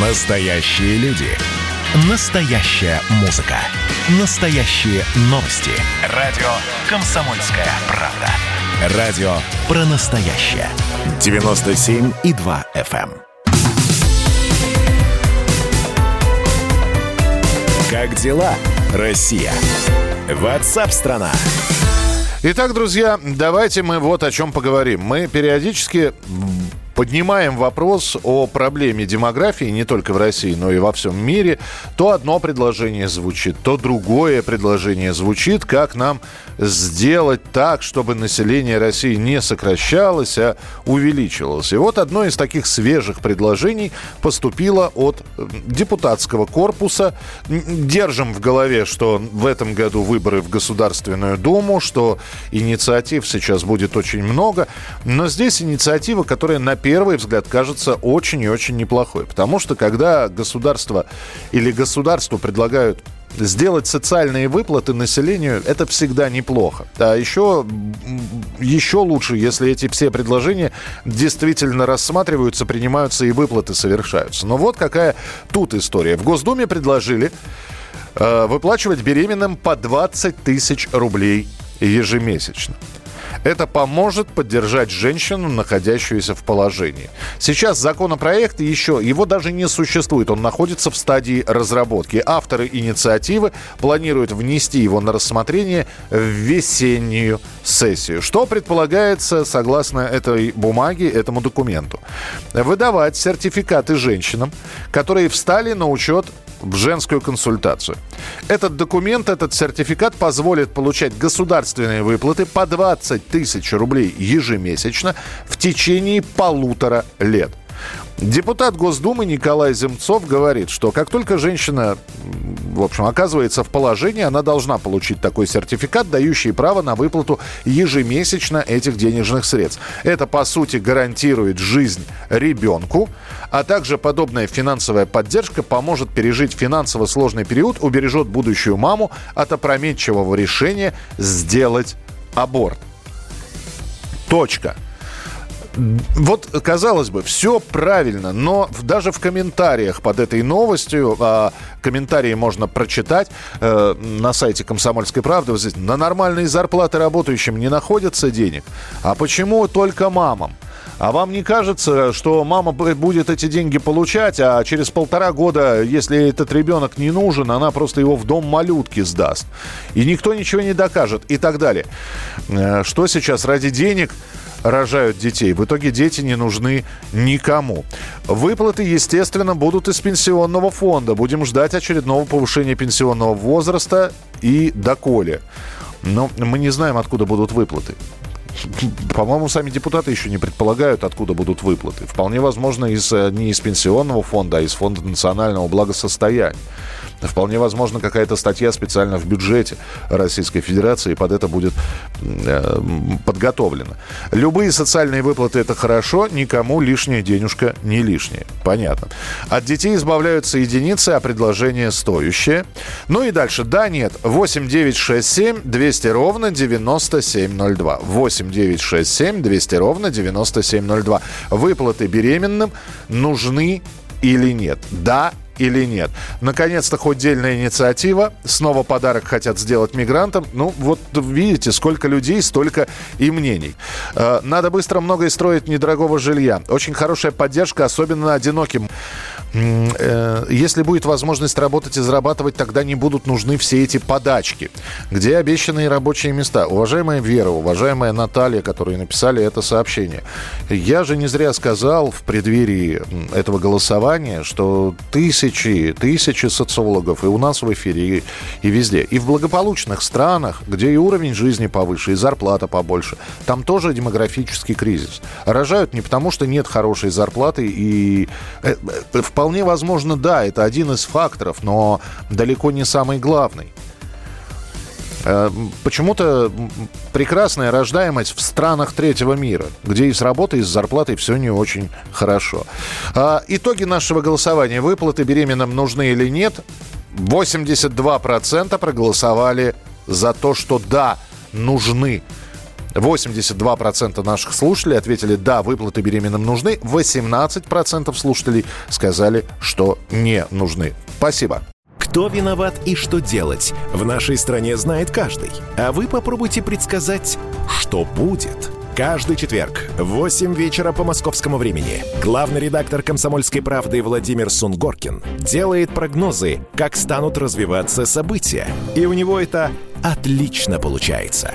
Настоящие люди. Настоящая музыка. Настоящие новости. Радио «Комсомольская правда». Радио про настоящее. 97,2 FM. эм. Как дела, Россия? Ватсап-страна! Итак, друзья, давайте мы вот о чем поговорим. Мы периодически поднимаем вопрос о проблеме демографии не только в России, но и во всем мире. То одно предложение звучит, то другое предложение звучит, как нам сделать так, чтобы население России не сокращалось, а увеличивалось. И вот одно из таких свежих предложений поступило от депутатского корпуса. Держим в голове, что в этом году выборы в Государственную Думу, что инициатив сейчас будет очень много. Но здесь инициатива, которая на первый взгляд кажется очень и очень неплохой. Потому что когда государство или государству предлагают сделать социальные выплаты населению, это всегда неплохо. А еще, еще лучше, если эти все предложения действительно рассматриваются, принимаются и выплаты совершаются. Но вот какая тут история. В Госдуме предложили э, выплачивать беременным по 20 тысяч рублей ежемесячно. Это поможет поддержать женщину, находящуюся в положении. Сейчас законопроект еще, его даже не существует, он находится в стадии разработки. Авторы инициативы планируют внести его на рассмотрение в весеннюю сессию. Что предполагается, согласно этой бумаге, этому документу? Выдавать сертификаты женщинам, которые встали на учет в женскую консультацию. Этот документ, этот сертификат позволит получать государственные выплаты по 20 тысяч рублей ежемесячно в течение полутора лет. Депутат Госдумы Николай Земцов говорит, что как только женщина, в общем, оказывается в положении, она должна получить такой сертификат, дающий право на выплату ежемесячно этих денежных средств. Это, по сути, гарантирует жизнь ребенку, а также подобная финансовая поддержка поможет пережить финансово сложный период, убережет будущую маму от опрометчивого решения сделать аборт. Точка. Вот, казалось бы, все правильно, но даже в комментариях под этой новостью, а, комментарии можно прочитать э, на сайте «Комсомольской правды», вот здесь, на нормальные зарплаты работающим не находится денег. А почему только мамам? А вам не кажется, что мама будет эти деньги получать, а через полтора года, если этот ребенок не нужен, она просто его в дом малютки сдаст? И никто ничего не докажет и так далее. Э, что сейчас ради денег рожают детей. В итоге дети не нужны никому. Выплаты, естественно, будут из пенсионного фонда. Будем ждать очередного повышения пенсионного возраста и доколе. Но мы не знаем, откуда будут выплаты. По-моему, сами депутаты еще не предполагают, откуда будут выплаты. Вполне возможно, из, э, не из пенсионного фонда, а из фонда национального благосостояния. Вполне возможно, какая-то статья специально в бюджете Российской Федерации под это будет э, подготовлена. Любые социальные выплаты – это хорошо, никому лишняя денежка не лишняя. Понятно. От детей избавляются единицы, а предложение стоящее. Ну и дальше. Да, нет. 8 9 6 7 200 ровно 9702. 8 9 6 7 200 ровно 9702. Выплаты беременным нужны или нет? Да или нет. Наконец-то хоть дельная инициатива. Снова подарок хотят сделать мигрантам. Ну, вот видите, сколько людей, столько и мнений. Э, надо быстро многое строить недорогого жилья. Очень хорошая поддержка, особенно одиноким. Э, если будет возможность работать и зарабатывать, тогда не будут нужны все эти подачки. Где обещанные рабочие места? Уважаемая Вера, уважаемая Наталья, которые написали это сообщение. Я же не зря сказал в преддверии этого голосования, что тысячи, тысячи социологов и у нас в эфире, и, и везде. И в благополучных странах, где и уровень жизни повыше, и зарплата побольше, там тоже демографический кризис. Рожают не потому, что нет хорошей зарплаты и э, э, в Вполне возможно, да, это один из факторов, но далеко не самый главный. Э, почему-то прекрасная рождаемость в странах третьего мира, где и с работой, и с зарплатой все не очень хорошо. А, итоги нашего голосования. Выплаты беременным нужны или нет? 82% проголосовали за то, что да, нужны. 82% наших слушателей ответили, да, выплаты беременным нужны. 18% слушателей сказали, что не нужны. Спасибо. Кто виноват и что делать, в нашей стране знает каждый. А вы попробуйте предсказать, что будет. Каждый четверг в 8 вечера по московскому времени главный редактор «Комсомольской правды» Владимир Сунгоркин делает прогнозы, как станут развиваться события. И у него это отлично получается.